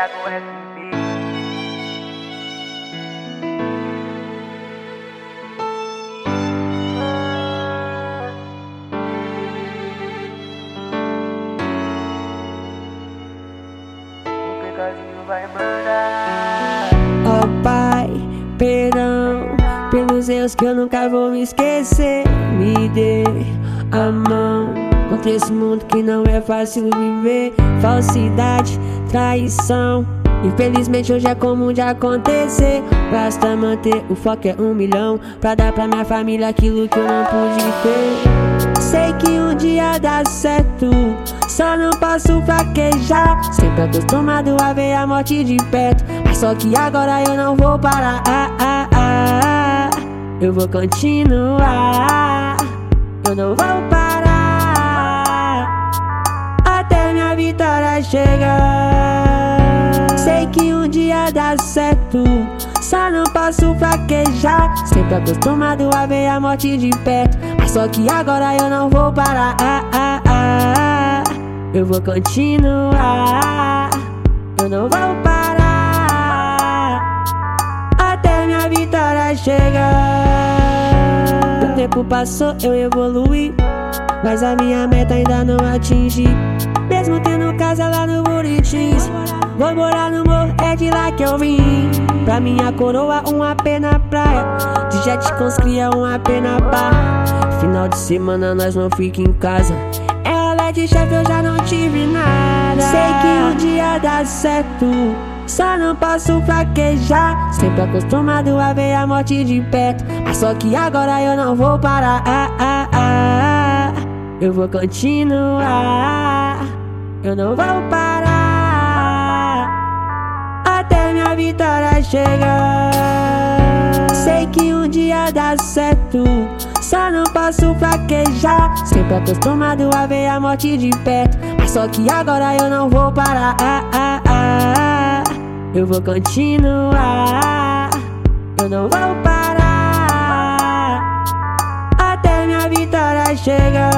Thiago SB. O Pegazinho vai mandar. Ó Pai, perdão pelos erros que eu nunca vou me esquecer. Me dê a mão contra esse mundo que não é fácil viver. Falsidade, traição. Infelizmente hoje é comum de acontecer. Basta manter o foco é um milhão pra dar pra minha família aquilo que eu não pude ter. Sei que um dia dá certo, só não posso fraquejar. Sempre acostumado a ver a morte de perto, mas só que agora eu não vou parar. Ah, ah, ah. Eu vou continuar, eu não vou parar Sei que um dia dá certo, só não posso fraquejar. Sempre acostumado a ver a morte de perto, mas só que agora eu não vou parar. Ah, ah, ah. Eu vou continuar, eu não vou parar até minha vitória chegar. O tempo passou, eu evolui, mas a minha meta ainda não atingi. Mesmo tendo casa lá no Buritins, vou morar no morro, é de lá que eu vim. Pra minha coroa, uma pena praia. De jet com os cria, uma pena barra. Final de semana nós não fica em casa. Ela é de chefe, eu já não tive nada. Sei que um dia dá certo. Só não posso fraquejar. Sempre acostumado a ver a morte de perto. Mas só que agora eu não vou parar. Ah, ah, ah. Eu vou continuar. Eu não vou parar até minha vitória chegar. Sei que um dia dá certo, só não posso fraquejar. Sempre acostumado a ver a morte de perto, mas só que agora eu não vou parar. Eu vou continuar, eu não vou parar até minha vitória chegar.